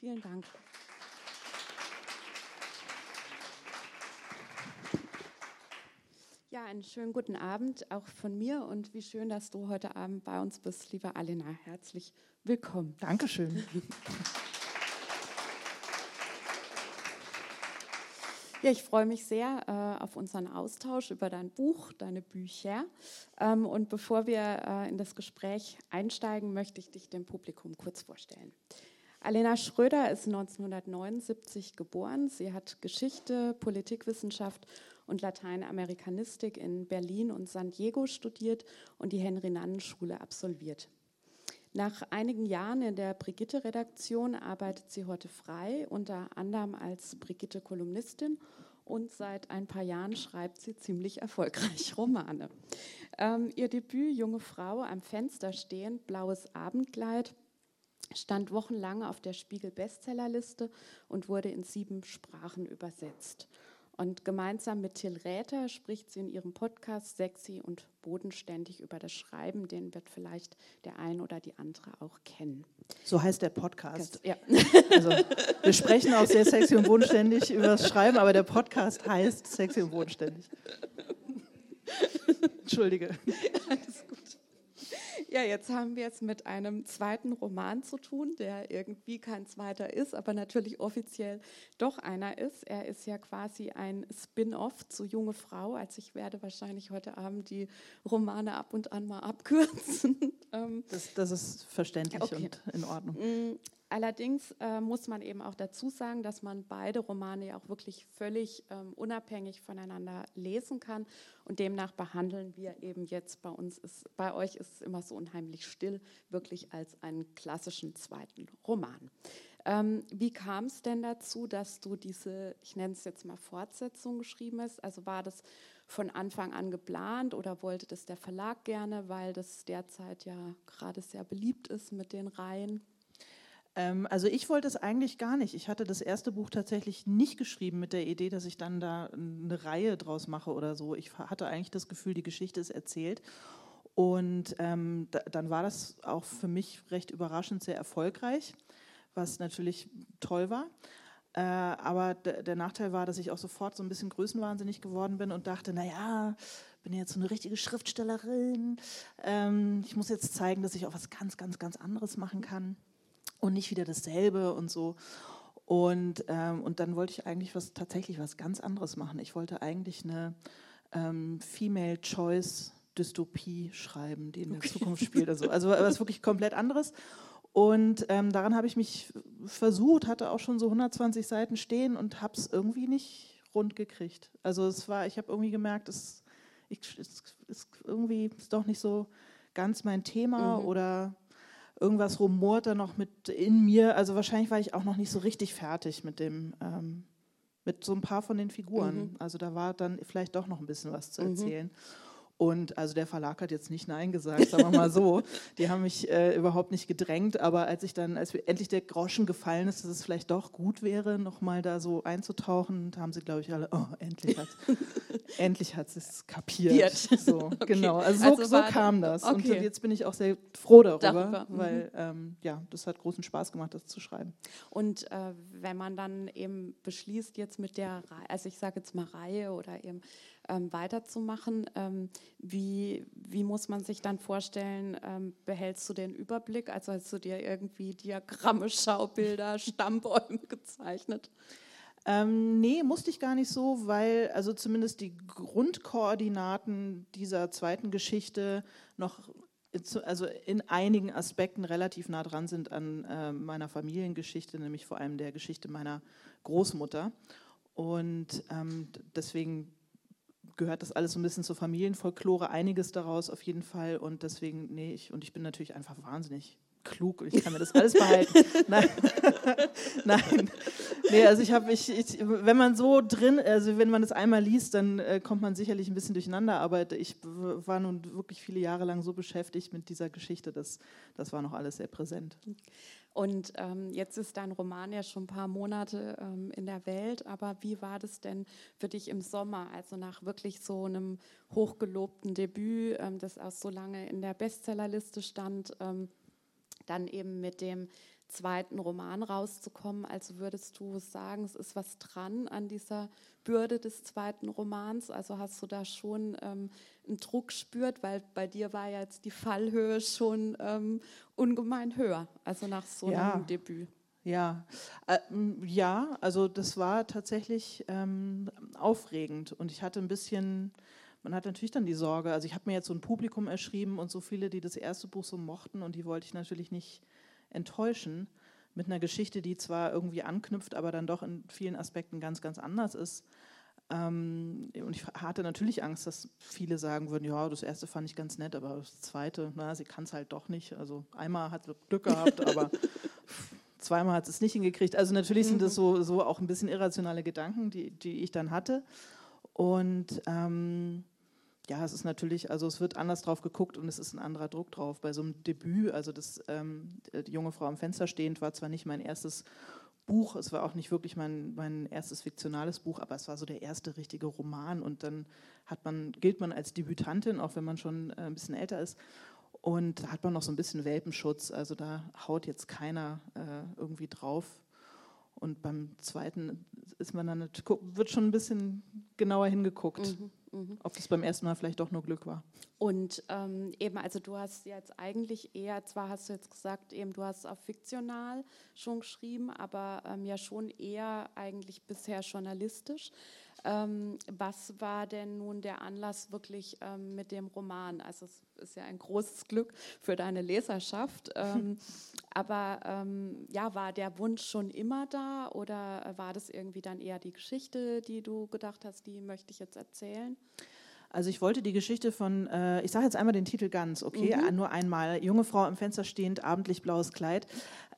Vielen Dank. Ja, einen schönen guten Abend auch von mir und wie schön, dass du heute Abend bei uns bist, liebe Alena. Herzlich willkommen. Dankeschön. Ja, ich freue mich sehr äh, auf unseren Austausch über dein Buch, deine Bücher. Ähm, und bevor wir äh, in das Gespräch einsteigen, möchte ich dich dem Publikum kurz vorstellen. Alena Schröder ist 1979 geboren. Sie hat Geschichte, Politikwissenschaft und Lateinamerikanistik in Berlin und San Diego studiert und die Henry-Nannen-Schule absolviert. Nach einigen Jahren in der Brigitte-Redaktion arbeitet sie heute frei, unter anderem als Brigitte-Kolumnistin und seit ein paar Jahren schreibt sie ziemlich erfolgreich Romane. Ähm, ihr Debüt Junge Frau am Fenster stehend, blaues Abendkleid, stand wochenlang auf der Spiegel-Bestsellerliste und wurde in sieben Sprachen übersetzt. Und gemeinsam mit Till Räther spricht sie in ihrem Podcast sexy und bodenständig über das Schreiben. Den wird vielleicht der ein oder die andere auch kennen. So heißt der Podcast. Ja. Also, wir sprechen auch sehr sexy und bodenständig über das Schreiben, aber der Podcast heißt sexy und bodenständig. Entschuldige. Alles gut. Ja, jetzt haben wir es mit einem zweiten Roman zu tun, der irgendwie kein zweiter ist, aber natürlich offiziell doch einer ist. Er ist ja quasi ein Spin-off zu Junge Frau. Also ich werde wahrscheinlich heute Abend die Romane ab und an mal abkürzen. Ähm, das, das ist verständlich okay. und in Ordnung. Allerdings äh, muss man eben auch dazu sagen, dass man beide Romane ja auch wirklich völlig ähm, unabhängig voneinander lesen kann. Und demnach behandeln wir eben jetzt bei uns, ist, bei euch ist es immer so unheimlich still, wirklich als einen klassischen zweiten Roman. Ähm, wie kam es denn dazu, dass du diese, ich nenne es jetzt mal Fortsetzung geschrieben hast? Also war das von Anfang an geplant oder wollte das der Verlag gerne, weil das derzeit ja gerade sehr beliebt ist mit den Reihen? Ähm, also ich wollte es eigentlich gar nicht. Ich hatte das erste Buch tatsächlich nicht geschrieben mit der Idee, dass ich dann da eine Reihe draus mache oder so. Ich hatte eigentlich das Gefühl, die Geschichte ist erzählt. Und ähm, da, dann war das auch für mich recht überraschend sehr erfolgreich, was natürlich toll war. Äh, aber der Nachteil war, dass ich auch sofort so ein bisschen größenwahnsinnig geworden bin und dachte, naja, bin jetzt so eine richtige Schriftstellerin. Ähm, ich muss jetzt zeigen, dass ich auch was ganz, ganz, ganz anderes machen kann und nicht wieder dasselbe und so. Und, ähm, und dann wollte ich eigentlich was tatsächlich was ganz anderes machen. Ich wollte eigentlich eine ähm, Female Choice Dystopie schreiben, die in der Zukunft spielt. Also, also was wirklich komplett anderes. Und ähm, daran habe ich mich versucht, hatte auch schon so 120 Seiten stehen und habe es irgendwie nicht rund gekriegt. Also es war, ich habe irgendwie gemerkt, es, ist irgendwie ist doch nicht so ganz mein Thema mhm. oder irgendwas rumort da noch mit in mir. Also wahrscheinlich war ich auch noch nicht so richtig fertig mit dem, ähm, mit so ein paar von den Figuren. Mhm. Also da war dann vielleicht doch noch ein bisschen was zu mhm. erzählen. Mhm. Und also der Verlag hat jetzt nicht Nein gesagt, sagen wir mal so. Die haben mich äh, überhaupt nicht gedrängt, aber als ich dann, als endlich der Groschen gefallen ist, dass es vielleicht doch gut wäre, nochmal da so einzutauchen, da haben sie, glaube ich, alle, oh, endlich hat endlich hat es kapiert. So, okay. Genau, also so, also so kam das. Okay. Und jetzt bin ich auch sehr froh darüber, darüber. Mhm. weil ähm, ja, das hat großen Spaß gemacht, das zu schreiben. Und äh, wenn man dann eben beschließt, jetzt mit der, also ich sage jetzt mal Reihe oder eben ähm, weiterzumachen. Ähm, wie, wie muss man sich dann vorstellen, ähm, behältst du den Überblick? Also hast du dir irgendwie Diagramme, Schaubilder, Stammbäume gezeichnet? Ähm, nee, musste ich gar nicht so, weil also zumindest die Grundkoordinaten dieser zweiten Geschichte noch also in einigen Aspekten relativ nah dran sind an äh, meiner Familiengeschichte, nämlich vor allem der Geschichte meiner Großmutter. Und ähm, deswegen gehört das alles so ein bisschen zur Familienfolklore, einiges daraus auf jeden Fall. Und deswegen, nee, ich, und ich bin natürlich einfach wahnsinnig klug und ich kann mir das alles behalten. Nein. Nein. Nee, also ich habe, ich, ich, wenn man so drin, also wenn man das einmal liest, dann äh, kommt man sicherlich ein bisschen durcheinander, aber ich war nun wirklich viele Jahre lang so beschäftigt mit dieser Geschichte, dass das war noch alles sehr präsent. Und ähm, jetzt ist dein Roman ja schon ein paar Monate ähm, in der Welt, aber wie war das denn für dich im Sommer, also nach wirklich so einem hochgelobten Debüt, ähm, das auch so lange in der Bestsellerliste stand, ähm, dann eben mit dem zweiten Roman rauszukommen. Also würdest du sagen, es ist was dran an dieser Bürde des zweiten Romans? Also hast du da schon ähm, einen Druck spürt, weil bei dir war ja jetzt die Fallhöhe schon ähm, ungemein höher, also nach so ja. einem Debüt. Ja, äh, ja, also das war tatsächlich ähm, aufregend und ich hatte ein bisschen, man hat natürlich dann die Sorge, also ich habe mir jetzt so ein Publikum erschrieben und so viele, die das erste Buch so mochten und die wollte ich natürlich nicht enttäuschen mit einer Geschichte, die zwar irgendwie anknüpft, aber dann doch in vielen Aspekten ganz, ganz anders ist. Ähm, und ich hatte natürlich Angst, dass viele sagen würden, ja, das erste fand ich ganz nett, aber das zweite, na, sie kann es halt doch nicht. Also einmal hat sie Glück gehabt, aber zweimal hat sie es nicht hingekriegt. Also natürlich sind das mhm. so, so auch ein bisschen irrationale Gedanken, die, die ich dann hatte. Und ähm, ja, es ist natürlich, also es wird anders drauf geguckt und es ist ein anderer Druck drauf. Bei so einem Debüt, also das ähm, die junge Frau am Fenster stehend, war zwar nicht mein erstes Buch, es war auch nicht wirklich mein, mein erstes fiktionales Buch, aber es war so der erste richtige Roman und dann hat man, gilt man als Debütantin, auch wenn man schon äh, ein bisschen älter ist. Und da hat man noch so ein bisschen Welpenschutz, also da haut jetzt keiner äh, irgendwie drauf. Und beim zweiten ist man dann, wird schon ein bisschen genauer hingeguckt. Mhm. Mhm. Ob das beim ersten Mal vielleicht doch nur Glück war. Und ähm, eben, also du hast jetzt eigentlich eher, zwar hast du jetzt gesagt, eben du hast auf fiktional schon geschrieben, aber ähm, ja schon eher eigentlich bisher journalistisch. Ähm, was war denn nun der Anlass wirklich ähm, mit dem Roman? Also es ist ja ein großes Glück für deine Leserschaft. Ähm, aber ähm, ja, war der Wunsch schon immer da oder war das irgendwie dann eher die Geschichte, die du gedacht hast, die möchte ich jetzt erzählen? Also ich wollte die Geschichte von, äh, ich sage jetzt einmal den Titel ganz, okay, mhm. nur einmal. Junge Frau im Fenster stehend, abendlich blaues Kleid,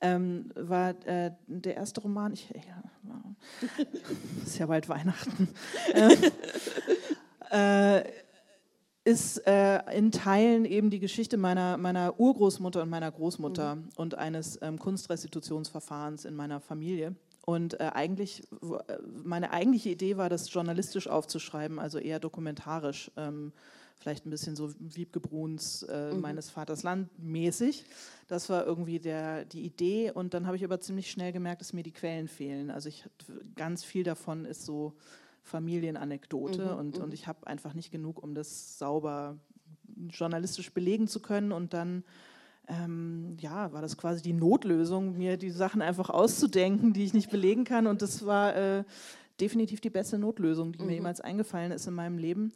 ähm, war äh, der erste Roman. Ich, ja, ist ja bald Weihnachten. äh, ist äh, in Teilen eben die Geschichte meiner, meiner Urgroßmutter und meiner Großmutter mhm. und eines ähm, Kunstrestitutionsverfahrens in meiner Familie. Und äh, eigentlich, äh, meine eigentliche Idee war, das journalistisch aufzuschreiben, also eher dokumentarisch, ähm, vielleicht ein bisschen so Wiebke Bruns äh, mhm. meines Vaters Land mäßig. Das war irgendwie der, die Idee. Und dann habe ich aber ziemlich schnell gemerkt, dass mir die Quellen fehlen. Also ich ganz viel davon ist so Familienanekdote mhm, und, mhm. und ich habe einfach nicht genug, um das sauber journalistisch belegen zu können. Und dann ähm, ja, war das quasi die Notlösung, mir die Sachen einfach auszudenken, die ich nicht belegen kann. Und das war äh, definitiv die beste Notlösung, die mhm. mir jemals eingefallen ist in meinem Leben.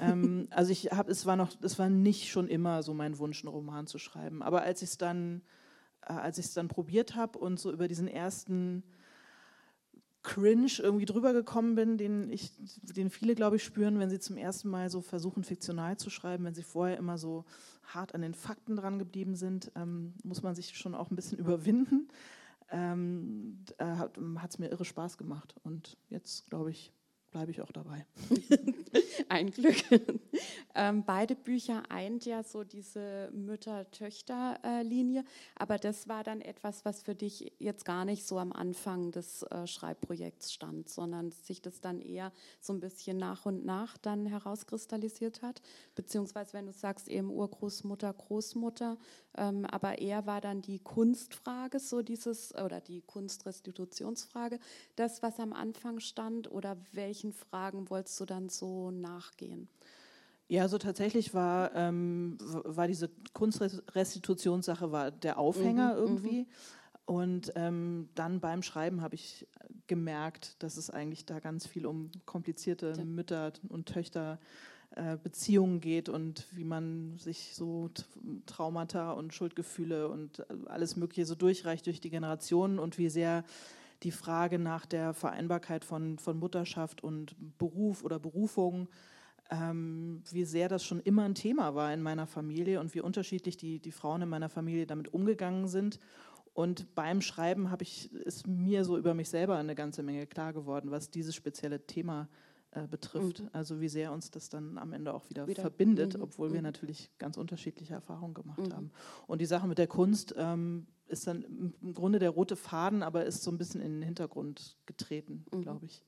ähm, also ich habe, es war noch, es war nicht schon immer so mein Wunsch, einen Roman zu schreiben. Aber als ich es dann, äh, als ich es dann probiert habe und so über diesen ersten Cringe irgendwie drüber gekommen bin, den, ich, den viele, glaube ich, spüren, wenn sie zum ersten Mal so versuchen, fiktional zu schreiben, wenn sie vorher immer so hart an den Fakten dran geblieben sind, ähm, muss man sich schon auch ein bisschen überwinden. Ähm, äh, hat es mir irre Spaß gemacht und jetzt, glaube ich, bleibe ich auch dabei. Ein Glück. ähm, beide Bücher eint ja so diese Mütter-Töchter-Linie, aber das war dann etwas, was für dich jetzt gar nicht so am Anfang des äh, Schreibprojekts stand, sondern sich das dann eher so ein bisschen nach und nach dann herauskristallisiert hat, beziehungsweise wenn du sagst eben Urgroßmutter, Großmutter, ähm, aber eher war dann die Kunstfrage so dieses oder die Kunstrestitutionsfrage das, was am Anfang stand oder welche welchen Fragen wolltest du dann so nachgehen? Ja, also tatsächlich war, ähm, war diese Kunstrestitutionssache war der Aufhänger mhm, irgendwie. Mhm. Und ähm, dann beim Schreiben habe ich gemerkt, dass es eigentlich da ganz viel um komplizierte ja. Mütter und Töchter äh, geht und wie man sich so Traumata und Schuldgefühle und äh, alles Mögliche so durchreicht durch die Generationen und wie sehr die Frage nach der Vereinbarkeit von, von Mutterschaft und Beruf oder Berufung, ähm, wie sehr das schon immer ein Thema war in meiner Familie und wie unterschiedlich die, die Frauen in meiner Familie damit umgegangen sind. Und beim Schreiben habe ich, ist mir so über mich selber eine ganze Menge klar geworden, was dieses spezielle Thema äh, betrifft. Mhm. Also wie sehr uns das dann am Ende auch wieder, wieder. verbindet, mhm. obwohl mhm. wir natürlich ganz unterschiedliche Erfahrungen gemacht mhm. haben. Und die Sache mit der Kunst ähm, ist dann im Grunde der rote Faden, aber ist so ein bisschen in den Hintergrund getreten, mhm. glaube ich.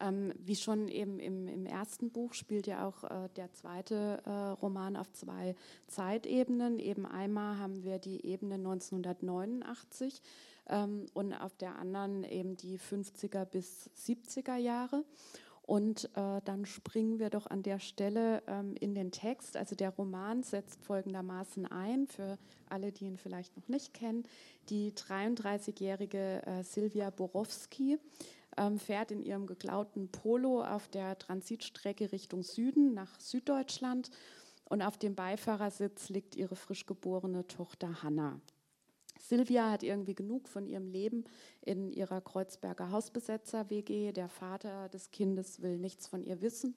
Ähm, wie schon eben im, im, ersten Buch spielt ja auch äh, der zweite äh, Roman auf zwei Zeitebenen. Eben einmal haben wir die Ebene 1989 ähm, und auf der anderen eben die 50er bis 70er Jahre. Und äh, dann springen wir doch an der Stelle ähm, in den Text. Also der Roman setzt folgendermaßen ein, für alle, die ihn vielleicht noch nicht kennen. Die 33-jährige äh, Silvia Borowski ähm, fährt in ihrem geklauten Polo auf der Transitstrecke Richtung Süden nach Süddeutschland. Und auf dem Beifahrersitz liegt ihre frisch geborene Tochter Hanna. Silvia hat irgendwie genug von ihrem Leben in ihrer Kreuzberger Hausbesetzer-WG. Der Vater des Kindes will nichts von ihr wissen.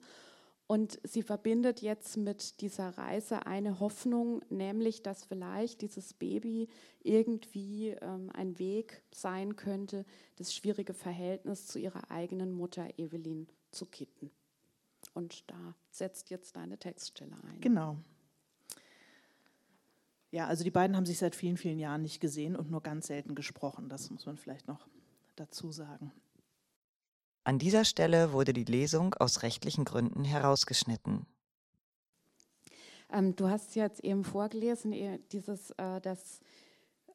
Und sie verbindet jetzt mit dieser Reise eine Hoffnung, nämlich, dass vielleicht dieses Baby irgendwie ähm, ein Weg sein könnte, das schwierige Verhältnis zu ihrer eigenen Mutter Evelyn zu kitten. Und da setzt jetzt deine Textstelle ein. Genau. Ja, also die beiden haben sich seit vielen, vielen Jahren nicht gesehen und nur ganz selten gesprochen. Das muss man vielleicht noch dazu sagen. An dieser Stelle wurde die Lesung aus rechtlichen Gründen herausgeschnitten. Ähm, du hast jetzt eben vorgelesen, dieses, äh, dass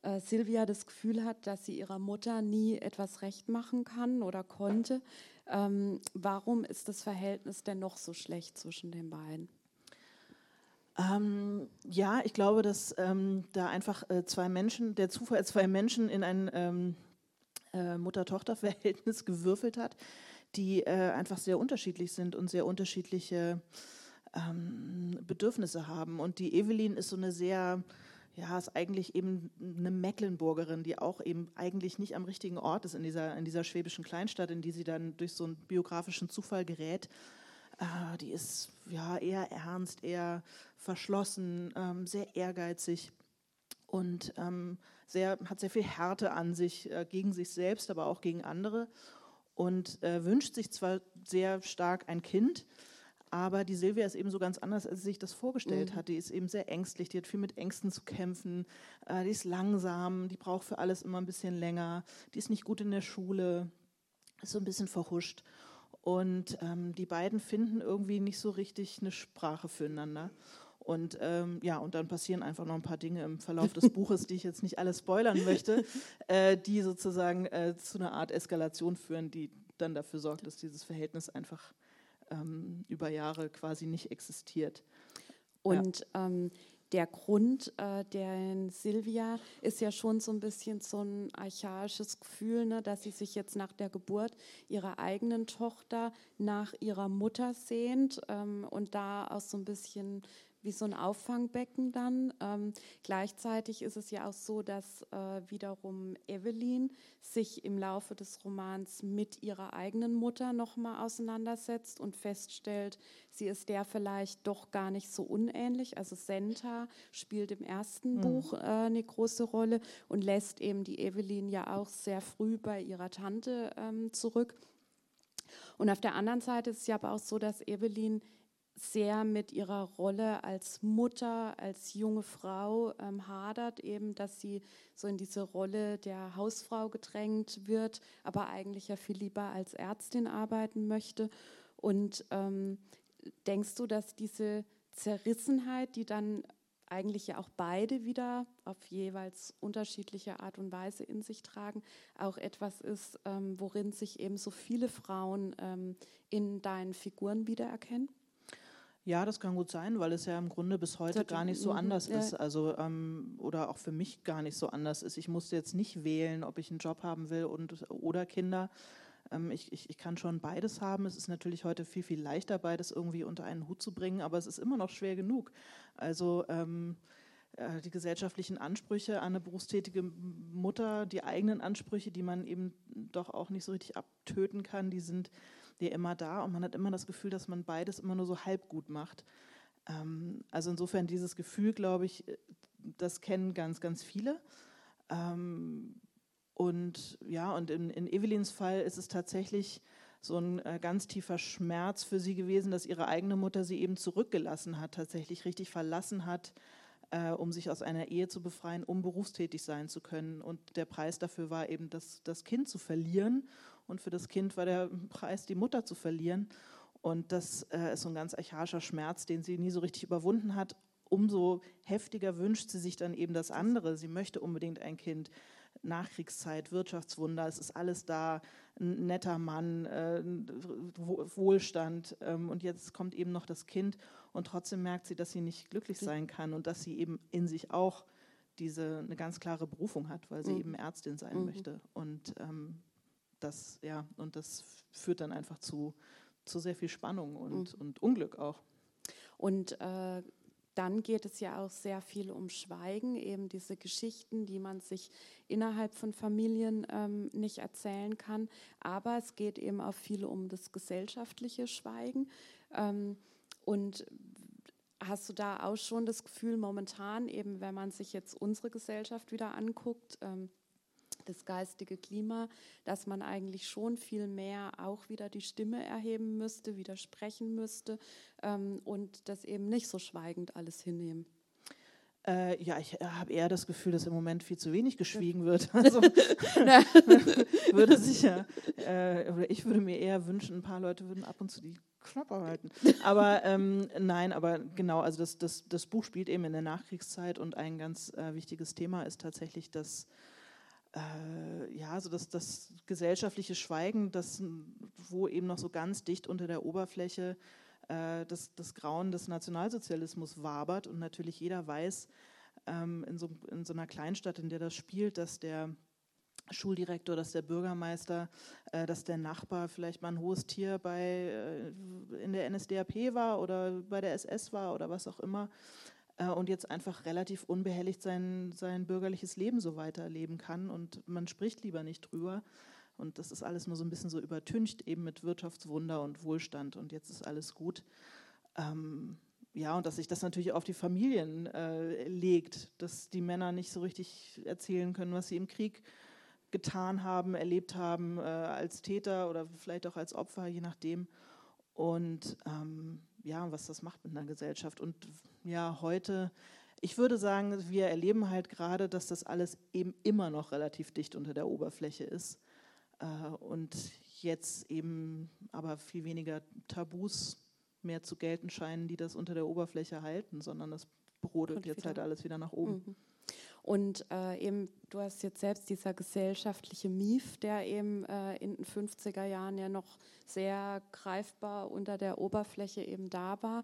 äh, Silvia das Gefühl hat, dass sie ihrer Mutter nie etwas recht machen kann oder konnte. Ähm, warum ist das Verhältnis denn noch so schlecht zwischen den beiden? Ähm, ja, ich glaube, dass ähm, da einfach äh, zwei Menschen, der Zufall zwei Menschen in ein ähm, äh, Mutter-Tochter-Verhältnis gewürfelt hat, die äh, einfach sehr unterschiedlich sind und sehr unterschiedliche ähm, Bedürfnisse haben. Und die Evelyn ist so eine sehr, ja, ist eigentlich eben eine Mecklenburgerin, die auch eben eigentlich nicht am richtigen Ort ist in dieser, in dieser schwäbischen Kleinstadt, in die sie dann durch so einen biografischen Zufall gerät äh, die ist ja eher ernst, eher verschlossen, ähm, sehr ehrgeizig und ähm, sehr, hat sehr viel Härte an sich, äh, gegen sich selbst, aber auch gegen andere und äh, wünscht sich zwar sehr stark ein Kind, aber die Silvia ist eben so ganz anders, als sie sich das vorgestellt mhm. hat. Die ist eben sehr ängstlich, die hat viel mit Ängsten zu kämpfen, äh, die ist langsam, die braucht für alles immer ein bisschen länger, die ist nicht gut in der Schule, ist so ein bisschen verhuscht. Und ähm, die beiden finden irgendwie nicht so richtig eine Sprache füreinander. Und ähm, ja, und dann passieren einfach noch ein paar Dinge im Verlauf des Buches, die ich jetzt nicht alles spoilern möchte, äh, die sozusagen äh, zu einer Art Eskalation führen, die dann dafür sorgt, dass dieses Verhältnis einfach ähm, über Jahre quasi nicht existiert. Und ja. ähm, der Grund äh, der Silvia ist ja schon so ein bisschen so ein archaisches Gefühl, ne, dass sie sich jetzt nach der Geburt ihrer eigenen Tochter nach ihrer Mutter sehnt ähm, und da auch so ein bisschen wie so ein Auffangbecken dann. Ähm, gleichzeitig ist es ja auch so, dass äh, wiederum Evelyn sich im Laufe des Romans mit ihrer eigenen Mutter nochmal auseinandersetzt und feststellt, sie ist der vielleicht doch gar nicht so unähnlich. Also Senta spielt im ersten mhm. Buch äh, eine große Rolle und lässt eben die Evelyn ja auch sehr früh bei ihrer Tante ähm, zurück. Und auf der anderen Seite ist es ja aber auch so, dass Evelyn sehr mit ihrer Rolle als Mutter, als junge Frau ähm, hadert, eben, dass sie so in diese Rolle der Hausfrau gedrängt wird, aber eigentlich ja viel lieber als Ärztin arbeiten möchte. Und ähm, denkst du, dass diese Zerrissenheit, die dann eigentlich ja auch beide wieder auf jeweils unterschiedliche Art und Weise in sich tragen, auch etwas ist, ähm, worin sich eben so viele Frauen ähm, in deinen Figuren wiedererkennen? Ja, das kann gut sein, weil es ja im Grunde bis heute gar nicht so mhm, anders ja. ist. Also ähm, oder auch für mich gar nicht so anders ist. Ich musste jetzt nicht wählen, ob ich einen Job haben will und oder Kinder. Ähm, ich, ich, ich kann schon beides haben. Es ist natürlich heute viel, viel leichter, beides irgendwie unter einen Hut zu bringen, aber es ist immer noch schwer genug. Also ähm, äh, die gesellschaftlichen Ansprüche an eine berufstätige Mutter, die eigenen Ansprüche, die man eben doch auch nicht so richtig abtöten kann, die sind ja immer da und man hat immer das Gefühl, dass man beides immer nur so halb gut macht. Ähm, also insofern dieses Gefühl, glaube ich, äh, das kennen ganz, ganz viele. Ähm, und ja, und in, in Evelyns Fall ist es tatsächlich so ein äh, ganz tiefer Schmerz für sie gewesen, dass ihre eigene Mutter sie eben zurückgelassen hat, tatsächlich richtig verlassen hat, äh, um sich aus einer Ehe zu befreien, um berufstätig sein zu können. Und der Preis dafür war eben, das, das Kind zu verlieren. Und für das Kind war der Preis, die Mutter zu verlieren. Und das äh, ist so ein ganz archaischer Schmerz, den sie nie so richtig überwunden hat. Umso heftiger wünscht sie sich dann eben das andere. Sie möchte unbedingt ein Kind. Nachkriegszeit, Wirtschaftswunder, es ist alles da, ein netter Mann, äh, Wohlstand. Ähm, und jetzt kommt eben noch das Kind und trotzdem merkt sie, dass sie nicht glücklich sein kann und dass sie eben in sich auch diese eine ganz klare Berufung hat, weil sie mhm. eben Ärztin sein mhm. möchte. Und ähm, das, ja, und das führt dann einfach zu, zu sehr viel Spannung und, mhm. und Unglück auch. Und äh, dann geht es ja auch sehr viel um Schweigen, eben diese Geschichten, die man sich innerhalb von Familien ähm, nicht erzählen kann. Aber es geht eben auch viel um das gesellschaftliche Schweigen. Ähm, und hast du da auch schon das Gefühl, momentan, eben wenn man sich jetzt unsere Gesellschaft wieder anguckt, ähm, das geistige Klima, dass man eigentlich schon viel mehr auch wieder die Stimme erheben müsste, widersprechen müsste ähm, und das eben nicht so schweigend alles hinnehmen. Äh, ja, ich habe eher das Gefühl, dass im Moment viel zu wenig geschwiegen wird. Also würde sicher, äh, oder ich würde mir eher wünschen, ein paar Leute würden ab und zu die Klappe halten. Aber ähm, nein, aber genau, also das, das, das Buch spielt eben in der Nachkriegszeit und ein ganz äh, wichtiges Thema ist tatsächlich das äh, ja, so das, das gesellschaftliche Schweigen, das, wo eben noch so ganz dicht unter der Oberfläche äh, das, das Grauen des Nationalsozialismus wabert und natürlich jeder weiß ähm, in, so, in so einer Kleinstadt, in der das spielt, dass der Schuldirektor, dass der Bürgermeister, äh, dass der Nachbar vielleicht mal ein hohes Tier bei, äh, in der NSDAP war oder bei der SS war oder was auch immer und jetzt einfach relativ unbehelligt sein, sein bürgerliches Leben so weiterleben kann und man spricht lieber nicht drüber. Und das ist alles nur so ein bisschen so übertüncht, eben mit Wirtschaftswunder und Wohlstand und jetzt ist alles gut. Ähm, ja, und dass sich das natürlich auf die Familien äh, legt, dass die Männer nicht so richtig erzählen können, was sie im Krieg getan haben, erlebt haben, äh, als Täter oder vielleicht auch als Opfer, je nachdem. Und ähm, ja, was das macht mit einer Gesellschaft. Und ja, heute, ich würde sagen, wir erleben halt gerade, dass das alles eben immer noch relativ dicht unter der Oberfläche ist. Äh, und jetzt eben aber viel weniger Tabus mehr zu gelten scheinen, die das unter der Oberfläche halten, sondern das brodelt jetzt halt alles wieder nach oben. Mhm. Und äh, eben, du hast jetzt selbst dieser gesellschaftliche Mief, der eben äh, in den 50er Jahren ja noch sehr greifbar unter der Oberfläche eben da war.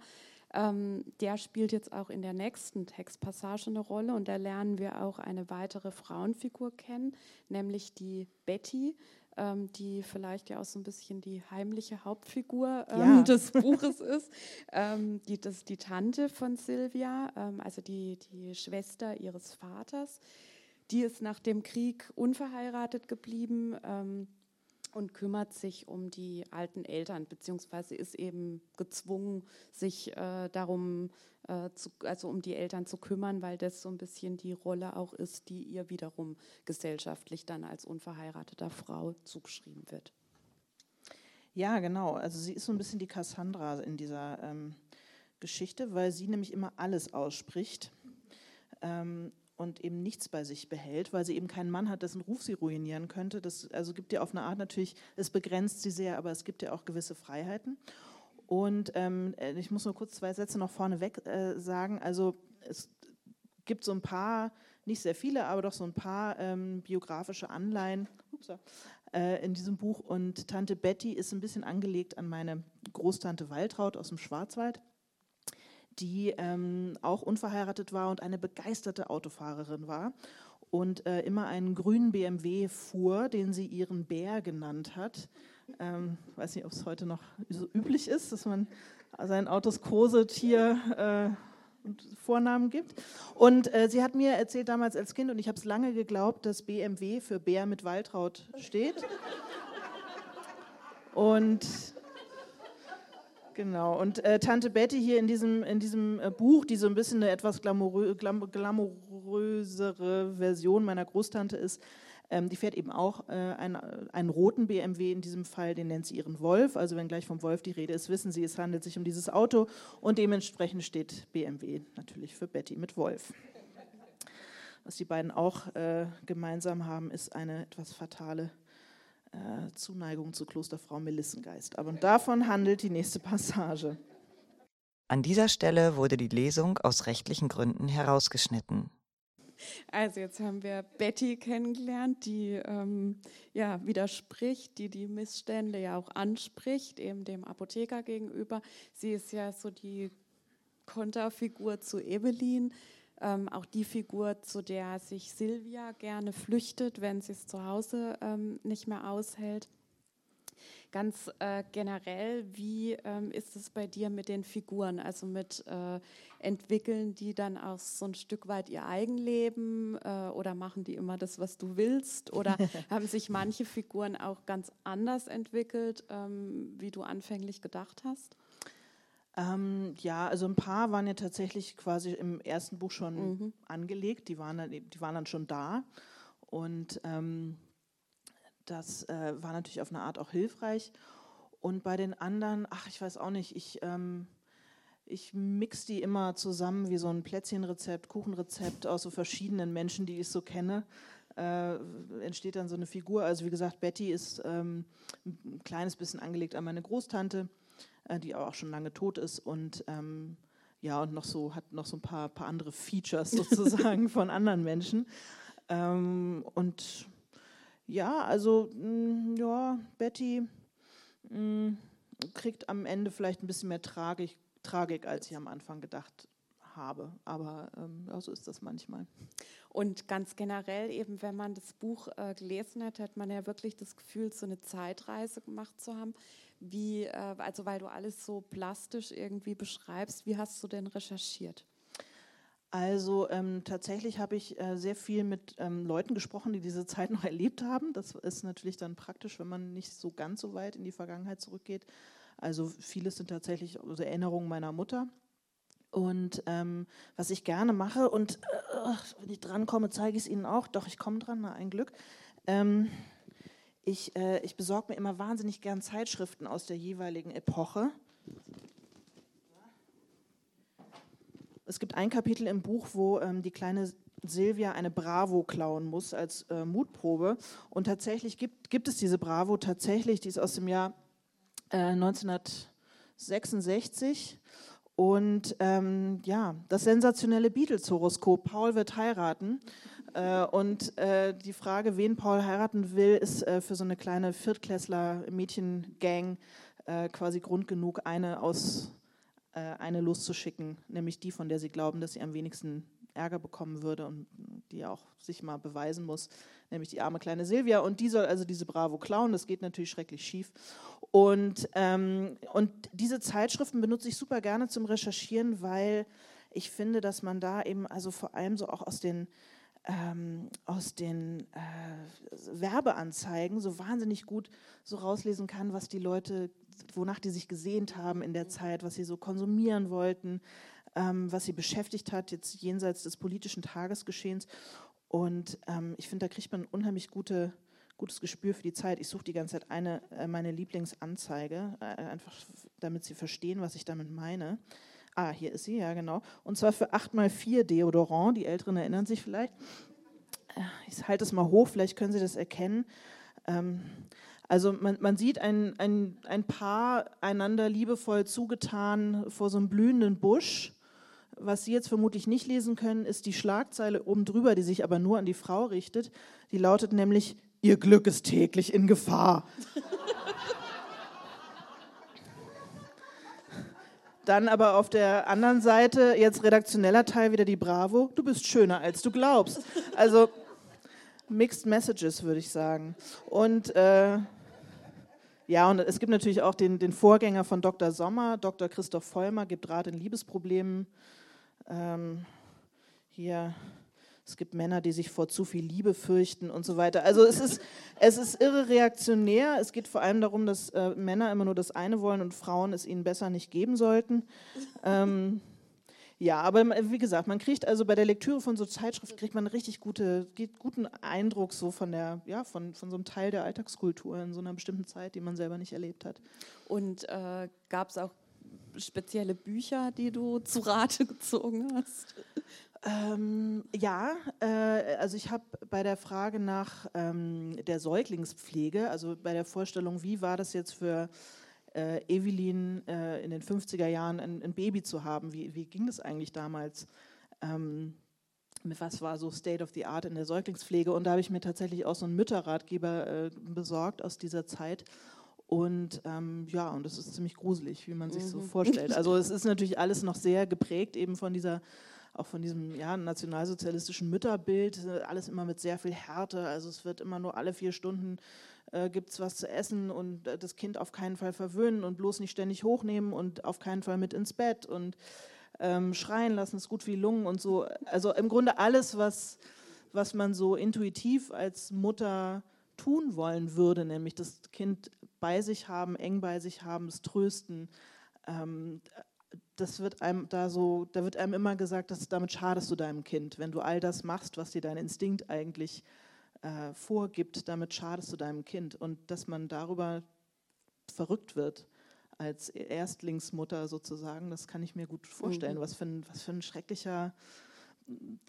Ähm, der spielt jetzt auch in der nächsten Textpassage eine Rolle und da lernen wir auch eine weitere Frauenfigur kennen, nämlich die Betty, ähm, die vielleicht ja auch so ein bisschen die heimliche Hauptfigur ähm, ja. des Buches ist. Ähm, die, das ist die Tante von Silvia, ähm, also die, die Schwester ihres Vaters. Die ist nach dem Krieg unverheiratet geblieben ähm, und kümmert sich um die alten Eltern, beziehungsweise ist eben gezwungen, sich äh, darum, äh, zu, also um die Eltern zu kümmern, weil das so ein bisschen die Rolle auch ist, die ihr wiederum gesellschaftlich dann als unverheirateter Frau zugeschrieben wird. Ja, genau. Also sie ist so ein bisschen die Cassandra in dieser ähm, Geschichte, weil sie nämlich immer alles ausspricht. Ähm, und eben nichts bei sich behält, weil sie eben keinen Mann hat, dessen Ruf sie ruinieren könnte. Das also gibt ja auf eine Art natürlich, es begrenzt sie sehr, aber es gibt ja auch gewisse Freiheiten. Und ähm, äh, ich muss nur kurz zwei Sätze noch vorneweg äh, sagen. Also es gibt so ein paar, nicht sehr viele, aber doch so ein paar ähm, biografische Anleihen upsa, äh, in diesem Buch. Und Tante Betty ist ein bisschen angelegt an meine Großtante Waltraud aus dem Schwarzwald die ähm, auch unverheiratet war und eine begeisterte Autofahrerin war und äh, immer einen grünen BMW fuhr, den sie ihren Bär genannt hat. Ähm, weiß nicht, ob es heute noch so üblich ist, dass man seinen Autos Kosetier äh, Vornamen gibt. Und äh, sie hat mir erzählt damals als Kind, und ich habe es lange geglaubt, dass BMW für Bär mit Waltraud steht. Und Genau. Und äh, Tante Betty hier in diesem, in diesem äh, Buch, die so ein bisschen eine etwas glamourö glam glamourösere Version meiner Großtante ist, Ähm, die fährt eben auch äh, einen, einen roten BMW in diesem Fall, den nennt sie ihren Wolf. Also wenn gleich vom Wolf die Rede ist, wissen Sie, es handelt sich um dieses Auto und dementsprechend steht BMW natürlich für Betty mit Wolf. Was die beiden auch äh, gemeinsam haben, ist eine etwas fatale äh, Zuneigung zu Klosterfrau Melissengeist. Aber davon handelt die nächste Passage. An dieser Stelle wurde die Lesung aus rechtlichen Gründen herausgeschnitten. Also jetzt haben wir Betty kennengelernt, die ähm, ja widerspricht, die die Missstände ja auch anspricht, eben dem Apotheker gegenüber. Sie ist ja so die Konterfigur zu Evelyn, ähm, auch die Figur, zu der sich Silvia gerne flüchtet, wenn sie es zu Hause ähm, nicht mehr aushält. Ganz äh, generell, wie ähm, ist es bei dir mit den Figuren? Also mit äh, entwickeln die dann auch so ein Stück weit ihr Eigenleben äh, oder machen die immer das, was du willst? Oder haben sich manche Figuren auch ganz anders entwickelt, ähm, wie du anfänglich gedacht hast? Ähm, ja, also ein paar waren ja tatsächlich quasi im ersten Buch schon mhm. angelegt, die waren, dann, die waren dann schon da. Und ähm, das äh, war natürlich auf eine Art auch hilfreich. Und bei den anderen, ach, ich weiß auch nicht, ich, ähm, ich mix die immer zusammen wie so ein Plätzchenrezept, Kuchenrezept aus so verschiedenen Menschen, die ich so kenne. Äh, entsteht dann so eine Figur. Also wie gesagt, Betty ist ähm, ein kleines bisschen angelegt an meine Großtante, äh, die auch schon lange tot ist und ähm, ja und noch so hat noch so ein paar, paar andere Features sozusagen von anderen Menschen. Ähm, und ja, also mh, mm, ja, Betty mh, mm, kriegt am Ende vielleicht ein bisschen mehr Tragik, Tragik als ich am Anfang gedacht habe. Aber ähm, ja, so ist das manchmal. Und ganz generell, eben wenn man das Buch äh, gelesen hat, hat man ja wirklich das Gefühl, so eine Zeitreise gemacht zu haben. Wie, äh, also weil du alles so plastisch irgendwie beschreibst, wie hast du denn recherchiert? Also ähm, tatsächlich habe ich äh, sehr viel mit ähm, Leuten gesprochen, die diese Zeit noch erlebt haben. Das ist natürlich dann praktisch, wenn man nicht so ganz so weit in die Vergangenheit zurückgeht. Also vieles sind tatsächlich also Erinnerungen meiner Mutter. Und ähm, was ich gerne mache, und äh, wenn ich drankomme, zeige ich es Ihnen auch. Doch, ich komme dran, na, ein Glück. Ich, äh, ich besorge mir immer wahnsinnig gern Zeitschriften aus der jeweiligen Epoche Es gibt ein Kapitel im Buch, wo ähm, die kleine Silvia eine Bravo klauen muss als äh, Mutprobe. Und tatsächlich gibt, gibt es diese Bravo tatsächlich, die ist aus dem Jahr äh, 1966. Und ähm, ja, das sensationelle Beatles-Horoskop, Paul wird heiraten. Äh, und äh, die Frage, wen Paul heiraten will, ist äh, für so eine kleine Viertklässler-Mädchengang äh, quasi Grund genug, eine aus äh, eine loszuschicken, nämlich die, von der sie glauben, dass sie am wenigsten Ärger bekommen würde und die auch sich mal beweisen muss, nämlich die arme kleine Silvia. Und die soll also diese Bravo klauen. Das geht natürlich schrecklich schief. Und, ähm, und diese Zeitschriften benutze ich super gerne zum Recherchieren, weil ich finde, dass man da eben also vor allem so auch aus den ähm, aus den äh, Werbeanzeigen so wahnsinnig gut so rauslesen kann, was die Leute wonach die sich gesehnt haben in der Zeit, was sie so konsumieren wollten, ähm, was sie beschäftigt hat, jetzt jenseits des politischen Tagesgeschehens. Und ähm, ich finde, da kriegt man ein unheimlich gute, gutes Gespür für die Zeit. Ich suche die ganze Zeit eine, äh, meine Lieblingsanzeige, äh, einfach damit Sie verstehen, was ich damit meine. Ah, hier ist sie, ja genau. Und zwar für 8x4 Deodorant, die Älteren erinnern sich vielleicht. Äh, ich halte es mal hoch, vielleicht können Sie das erkennen. Ähm, also man, man sieht ein, ein, ein Paar einander liebevoll zugetan vor so einem blühenden Busch. Was Sie jetzt vermutlich nicht lesen können, ist die Schlagzeile oben drüber, die sich aber nur an die Frau richtet. Die lautet nämlich, Ihr Glück ist täglich in Gefahr. Dann aber auf der anderen Seite, jetzt redaktioneller Teil, wieder die Bravo. Du bist schöner, als du glaubst. Also Mixed Messages, würde ich sagen. Und äh, ja, und es gibt natürlich auch den, den Vorgänger von Dr. Sommer, Dr. Christoph Vollmer, gibt Rat in Liebesproblemen. Ähm, hier, es gibt Männer, die sich vor zu viel Liebe fürchten und so weiter. Also es ist, es ist irre reaktionär. Es geht vor allem darum, dass äh, Männer immer nur das eine wollen und Frauen es ihnen besser nicht geben sollten. Ähm, Ja, aber wie gesagt, man kriegt also bei der Lektüre von so Zeitschriften kriegt man richtig gute, guten Eindruck so von der, ja, von, von so einem Teil der Alltagskultur in so einer bestimmten Zeit, die man selber nicht erlebt hat. Und äh, gab es auch spezielle Bücher, die du zu Rate gezogen hast? Ähm, ja, äh, also ich habe bei der Frage nach ähm, der Säuglingspflege, also bei der Vorstellung, wie war das jetzt für äh, Evelyn äh, in den 50er Jahren ein, ein, Baby zu haben. Wie, wie ging das eigentlich damals? Ähm, was war so State of the Art in der Säuglingspflege? Und da habe ich mir tatsächlich auch so einen Mütterratgeber äh, besorgt aus dieser Zeit. Und ähm, ja, und das ist ziemlich gruselig, wie man sich mhm. so vorstellt. Also es ist natürlich alles noch sehr geprägt eben von dieser auch von diesem ja, nationalsozialistischen Mütterbild, alles immer mit sehr viel Härte. Also es wird immer nur alle vier Stunden äh, gibt es was zu essen und äh, das Kind auf keinen Fall verwöhnen und bloß nicht ständig hochnehmen und auf keinen Fall mit ins Bett und ähm, schreien lassen, ist gut wie Lungen und so. Also im Grunde alles, was, was man so intuitiv als Mutter tun wollen würde, nämlich das Kind bei sich haben, eng bei sich haben, es trösten. Ähm, das wird einem da so, da wird einem immer gesagt, dass damit schadest du deinem Kind, wenn du all das machst, was dir dein Instinkt eigentlich äh, vorgibt, damit schadest du deinem Kind. Und dass man darüber verrückt wird als Erstlingsmutter sozusagen, das kann ich mir gut vorstellen. Mhm. Was, für ein, was für ein schrecklicher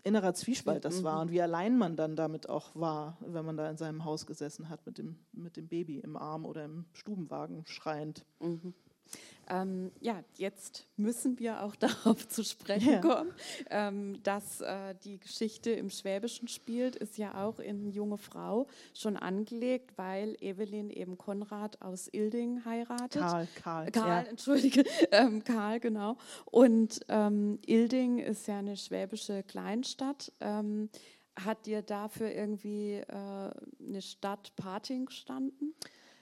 innerer Zwiespalt das mhm. war und wie allein man dann damit auch war, wenn man da in seinem Haus gesessen hat mit dem, mit dem Baby im Arm oder im Stubenwagen schreiend. Mhm. Ähm, ja, jetzt müssen wir auch darauf zu sprechen ja. kommen, ähm, dass äh, die Geschichte im Schwäbischen spielt, ist ja auch in Junge Frau schon angelegt, weil Evelyn eben Konrad aus Ilding heiratet. Karl, Karl. Karl, ja. entschuldige, ähm, Karl, genau. Und ähm, Ilding ist ja eine schwäbische Kleinstadt. Ähm, hat dir dafür irgendwie äh, eine Stadt Pating gestanden?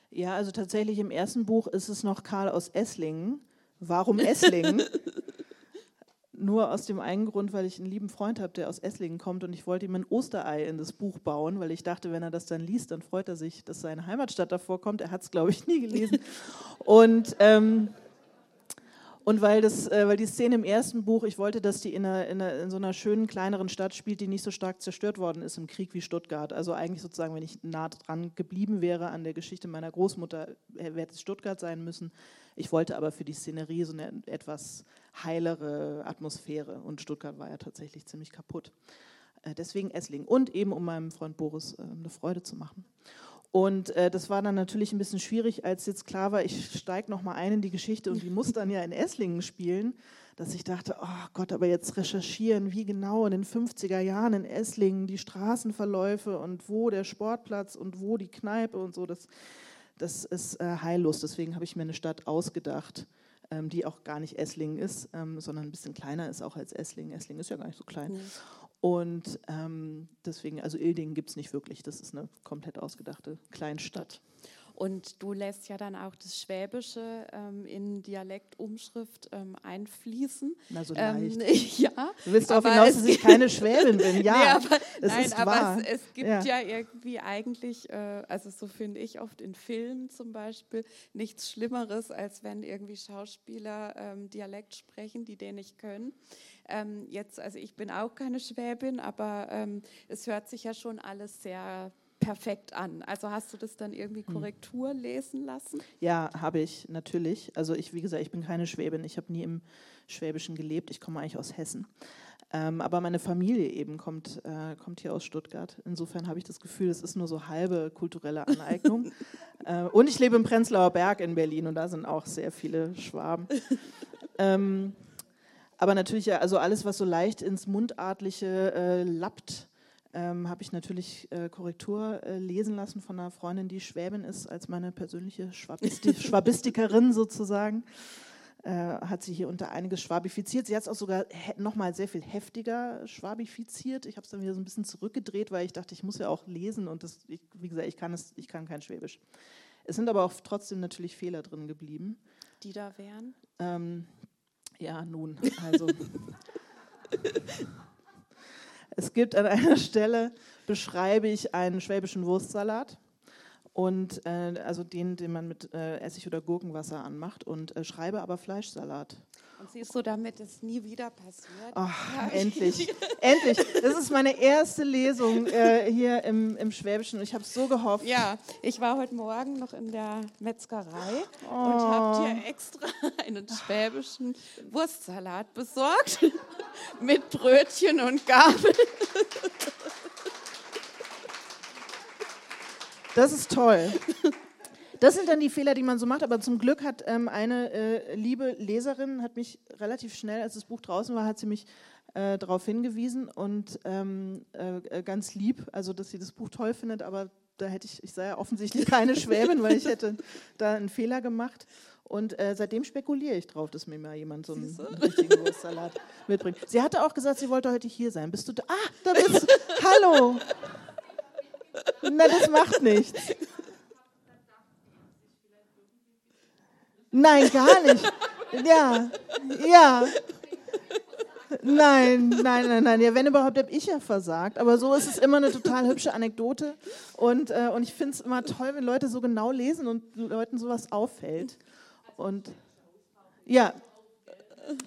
Ja, also tatsächlich im ersten Buch ist es noch Karl aus Esslingen. Warum Esslingen? Nur aus dem einen Grund, weil ich einen lieben Freund habe, der aus Esslingen kommt und ich wollte ihm ein Osterei in das Buch bauen, weil ich dachte, wenn er das dann liest, dann freut er sich, dass seine Heimatstadt davor kommt. Er hat es, glaube ich, nie gelesen. Und ähm, und weil, das, äh, weil die Szene im ersten Buch, ich wollte, dass die in, einer, in, einer, in, so einer schönen, kleineren Stadt spielt, die nicht so stark zerstört worden ist im Krieg wie Stuttgart. Also eigentlich sozusagen, wenn ich nah dran geblieben wäre an der Geschichte meiner Großmutter, hätte es Stuttgart sein müssen. Ich wollte aber für die Szenerie so eine etwas heilere Atmosphäre. Und Stuttgart war ja tatsächlich ziemlich kaputt. Äh, deswegen Essling. Und eben, um meinem Freund Boris äh, eine Freude zu machen. Und äh, das war dann natürlich ein bisschen schwierig, als jetzt klar war, ich steige nochmal ein in die Geschichte und die muss dann ja in Esslingen spielen, dass ich dachte, oh Gott, aber jetzt recherchieren, wie genau in den 50er Jahren in Esslingen die Straßenverläufe und wo der Sportplatz und wo die Kneipe und so, das, das ist äh, heillos. Deswegen habe ich mir eine Stadt ausgedacht, ähm, die auch gar nicht Esslingen ist, ähm, sondern ein bisschen kleiner ist auch als Esslingen. Esslingen ist ja gar nicht so klein. Mhm. Und ähm, deswegen, also Ildingen gibt es nicht wirklich. Das ist eine komplett ausgedachte Kleinstadt. Und du lässt ja dann auch das Schwäbische ähm, in Dialektumschrift ähm, einfließen. Na, so leicht. Ähm, ja. Du willst darauf hinaus, dass ich keine Schwäbin bin. Ja, nee, aber, nein, aber es, es, gibt ja. ja, irgendwie eigentlich, äh, also so finde ich oft in Filmen zum Beispiel, nichts Schlimmeres, als wenn irgendwie Schauspieler ähm, Dialekt sprechen, die den nicht können. Ähm, jetzt, also ich bin auch keine Schwäbin, aber ähm, es hört sich ja schon alles sehr perfekt an. Also hast du das dann irgendwie hm. Korrektur lesen lassen? Ja, habe ich natürlich. Also ich, wie gesagt, ich bin keine Schwäbin. Ich habe nie im Schwäbischen gelebt. Ich komme eigentlich aus Hessen. Ähm, aber meine Familie eben kommt, äh, kommt hier aus Stuttgart. Insofern habe ich das Gefühl, es ist nur so halbe kulturelle Aneignung. äh, und ich lebe im Prenzlauer Berg in Berlin und da sind auch sehr viele Schwaben. ähm, aber natürlich, also alles, was so leicht ins Mundartliche äh, lappt, ähm, habe ich natürlich äh, Korrektur äh, lesen lassen von einer Freundin, die Schwäbin ist, als meine persönliche Schwabisti Schwabistikerin sozusagen. Äh, hat sie hier unter einiges schwabifiziert. Sie hat es auch sogar nochmal sehr viel heftiger schwabifiziert. Ich habe es dann wieder so ein bisschen zurückgedreht, weil ich dachte, ich muss ja auch lesen und das, ich, wie gesagt, ich kann, es, ich kann kein Schwäbisch. Es sind aber auch trotzdem natürlich Fehler drin geblieben. Die da wären? Ähm, ja, nun, also. es gibt an einer Stelle, beschreibe ich einen schwäbischen Wurstsalat. Und äh, also den, den man mit äh, Essig oder Gurkenwasser anmacht und äh, schreibe aber Fleischsalat. Und siehst du, damit es nie wieder passiert. Oh, endlich, endlich. Das ist meine erste Lesung äh, hier im, im Schwäbischen und ich habe so gehofft. Ja, ich war heute Morgen noch in der Metzgerei oh. und habe dir extra einen schwäbischen Wurstsalat besorgt mit Brötchen und Gabel. Das ist toll. Das sind dann die Fehler, die man so macht. Aber zum Glück hat ähm, eine äh, liebe Leserin hat mich relativ schnell, als das Buch draußen war, hat sie mich äh, darauf hingewiesen und ähm, äh, ganz lieb, also dass sie das Buch toll findet. Aber da hätte ich, ich sei ja offensichtlich keine Schwäbin, weil ich hätte da einen Fehler gemacht. Und äh, seitdem spekuliere ich drauf, dass mir mal jemand so einen, einen richtigen Wurstsalat mitbringt. Sie hatte auch gesagt, sie wollte heute hier sein. Bist du da? Ah, da bist du. Hallo. Na, das macht nichts. Nein, gar nicht. Ja, ja. Nein, nein, nein, nein. Ja, wenn überhaupt, habe ich ja versagt. Aber so ist es immer eine total hübsche Anekdote. Und, äh, und ich finde es immer toll, wenn Leute so genau lesen und Leuten sowas auffällt. Und ja,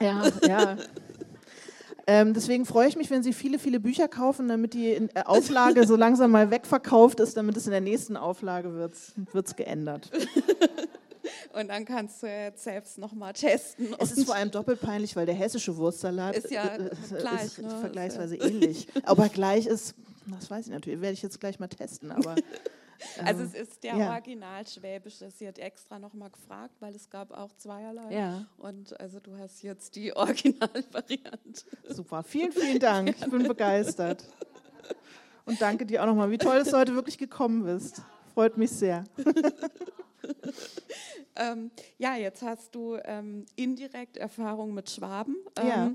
ja, ja. Ähm, deswegen freue ich mich, wenn Sie viele, viele Bücher kaufen, damit die äh, Auflage so langsam mal wegverkauft ist, damit es in der nächsten Auflage wird geändert. Und dann kannst du jetzt selbst nochmal testen. Es ist vor allem doppelt peinlich, weil der hessische Wurstsalat ist ja äh, gleich, ist ne? vergleichsweise ähnlich. Aber gleich ist, das weiß ich natürlich, werde ich jetzt gleich mal testen. Aber also es ist der ja. Original Schwäbische. Sie hat extra nochmal gefragt, weil es gab auch zweierlei. Ja. Und also du hast jetzt die Originalvariante. Super, vielen, vielen Dank. Ich bin begeistert. Und danke dir auch nochmal. Wie toll, dass du heute wirklich gekommen bist. Freut mich sehr. ähm, ja, jetzt hast du ähm, indirekt Erfahrung mit Schwaben. Ähm, ja.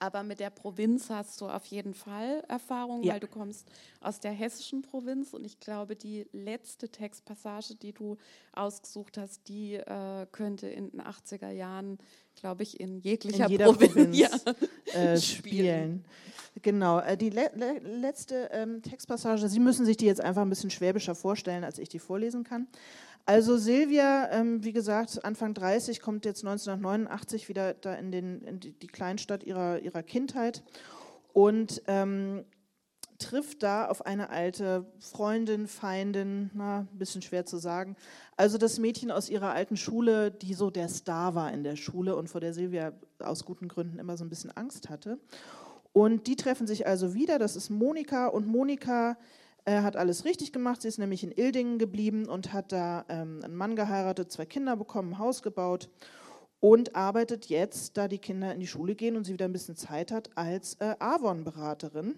Aber mit der Provinz hast du auf jeden Fall Erfahrung, ja. weil du kommst aus der hessischen Provinz und ich glaube, die letzte Textpassage, die du ausgesucht hast, die äh, könnte in den 80er Jahren, glaube ich, in jeglicher in Provinz, Provinz ja, äh, spielen. Genau, äh, die le le letzte ähm, Textpassage, Sie müssen sich die jetzt einfach ein bisschen schwäbischer vorstellen, als ich die vorlesen kann. Also Silvia, ähm, wie gesagt, Anfang 30, kommt jetzt 1989 wieder da in, den, in die, Kleinstadt ihrer, ihrer Kindheit und ähm, trifft da auf eine alte Freundin, Feindin, na, ein bisschen schwer zu sagen. Also das Mädchen aus ihrer alten Schule, die so der Star war in der Schule und vor der Silvia aus guten Gründen immer so ein bisschen Angst hatte. Und die treffen sich also wieder, das ist Monika und Monika er hat alles richtig gemacht. Sie ist nämlich in Ildingen geblieben und hat da ähm, einen Mann geheiratet, zwei Kinder bekommen, ein Haus gebaut und arbeitet jetzt, da die Kinder in die Schule gehen und sie wieder ein bisschen Zeit hat, als äh, Avon-Beraterin.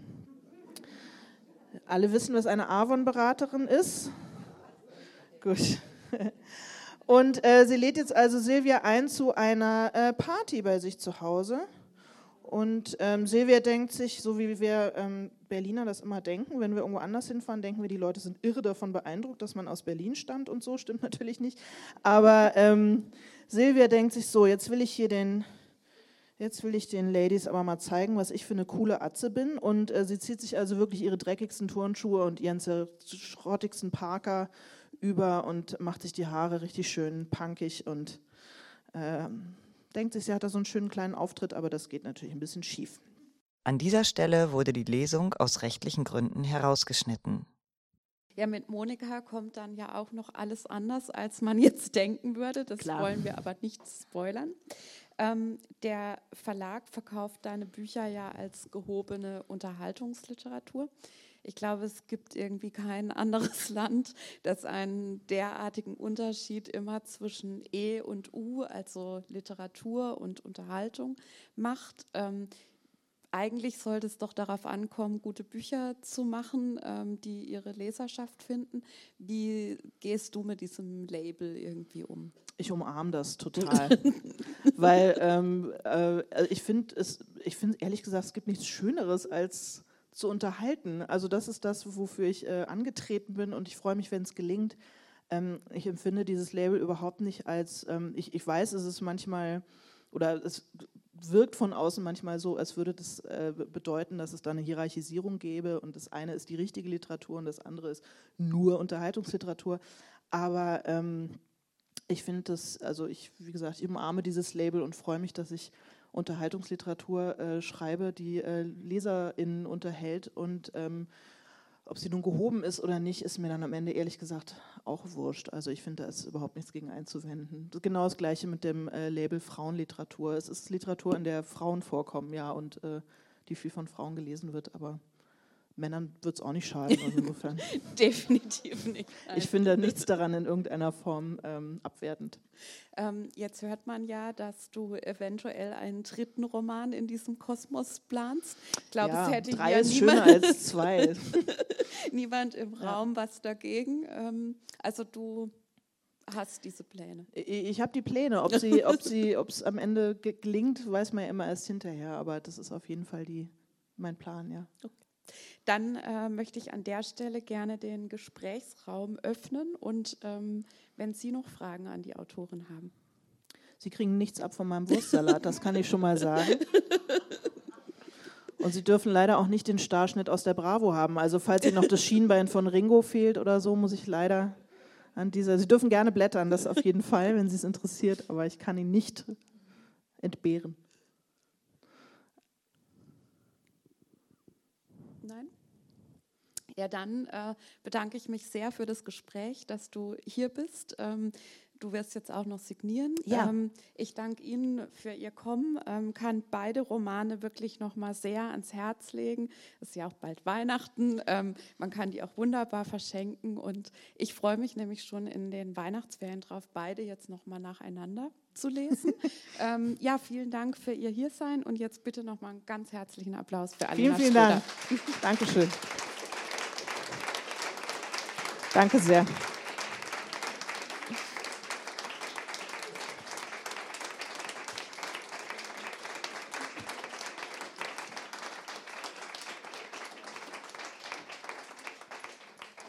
Alle wissen, was eine Avon-Beraterin ist. Gut. Und äh, sie lädt jetzt also Silvia ein zu einer äh, Party bei sich zu Hause. Und ähm, Silvia denkt sich, so wie wir ähm, Berliner das immer denken, wenn wir irgendwo anders hinfahren, denken wir, die Leute sind irre davon beeindruckt, dass man aus Berlin stammt und so, stimmt natürlich nicht. Aber ähm, Silvia denkt sich so, jetzt will ich hier den, jetzt will ich den Ladies aber mal zeigen, was ich für eine coole Atze bin. Und äh, sie zieht sich also wirklich ihre dreckigsten Turnschuhe und ihren schrottigsten Parker über und macht sich die Haare richtig schön punkig und ähm, denkt sich, sie hat da so einen schönen kleinen Auftritt, aber das geht natürlich ein bisschen schief. An dieser Stelle wurde die Lesung aus rechtlichen Gründen herausgeschnitten. Ja, mit Monika kommt dann ja auch noch alles anders, als man jetzt denken würde. Das Klar. wollen wir aber nicht spoilern. Ähm, der Verlag verkauft deine Bücher ja als gehobene Unterhaltungsliteratur. Ich glaube, es gibt irgendwie kein anderes Land, das einen derartigen Unterschied immer zwischen E und U, also Literatur und Unterhaltung, macht. Ähm, eigentlich sollte es doch darauf ankommen, gute Bücher zu machen, ähm, die ihre Leserschaft finden. Wie gehst du mit diesem Label irgendwie um? Ich umarme das total, weil ähm, äh, ich finde es, ich finde ehrlich gesagt, es gibt nichts Schöneres als zu unterhalten. Also das ist das, wofür ich äh, angetreten bin und ich freue mich, wenn es gelingt. Ähm, ich empfinde dieses Label überhaupt nicht als, ähm, ich, ich weiß, es ist manchmal oder es wirkt von außen manchmal so, als würde das äh, bedeuten, dass es da eine Hierarchisierung gäbe und das eine ist die richtige Literatur und das andere ist nur Unterhaltungsliteratur. Aber ähm, ich finde das, also ich, wie gesagt, ich umarme dieses Label und freue mich, dass ich Unterhaltungsliteratur äh, schreibe, die äh, LeserInnen unterhält und ähm, ob sie nun gehoben ist oder nicht, ist mir dann am Ende ehrlich gesagt auch wurscht. Also ich finde, da ist überhaupt nichts gegen einzuwenden. Genau das Gleiche mit dem äh, Label Frauenliteratur. Es ist Literatur, in der Frauen vorkommen, ja, und äh, die viel von Frauen gelesen wird, aber Männern wird es auch nicht schaden. Also insofern. Definitiv nicht. Nein. Ich finde nichts daran in irgendeiner Form ähm, abwertend. Ähm, jetzt hört man ja, dass du eventuell einen dritten Roman in diesem Kosmos planst. Ich glaube, ja, es hätte drei ja ist niemand, schöner als zwei. niemand im Ja. Raum was dagegen. Ähm, also du hast diese Pläne. Ich, habe die Pläne. Ob sie, ob sie, ob es am Ende ge- gelingt, weiß man ja immer erst hinterher. Aber das ist auf jeden Fall die, mein Plan, ja. Dann äh, möchte ich an der Stelle gerne den Gesprächsraum öffnen und ähm, wenn Sie noch Fragen an die Autorin haben. Sie kriegen nichts ab von meinem Wurstsalat, das kann ich schon mal sagen. Und Sie dürfen leider auch nicht den Starschnitt aus der Bravo haben. Also falls Ihnen noch das Schienbein von Ringo fehlt oder so, muss ich leider an dieser. Sie dürfen gerne blättern, das auf jeden Fall, wenn Sie es interessiert, aber ich kann ihn nicht entbehren. Nein? Ja, dann äh, bedanke ich mich sehr für das Gespräch, dass du hier bist. Ähm, du wirst jetzt auch noch signieren. Ja. Ähm, ich danke Ihnen für Ihr Kommen, ähm, kann beide Romane wirklich noch mal sehr ans Herz legen. Es ist ja auch bald Weihnachten. Ähm, man kann die auch wunderbar verschenken und ich freue mich nämlich schon in den Weihnachtsferien drauf, beide jetzt noch mal nacheinander zu lesen. ähm, ja, vielen Dank für Ihr Hiersein und jetzt bitte noch mal einen ganz herzlichen Applaus für Alina Vielen, vielen Schröder. Dank. Dankeschön. Danke sehr.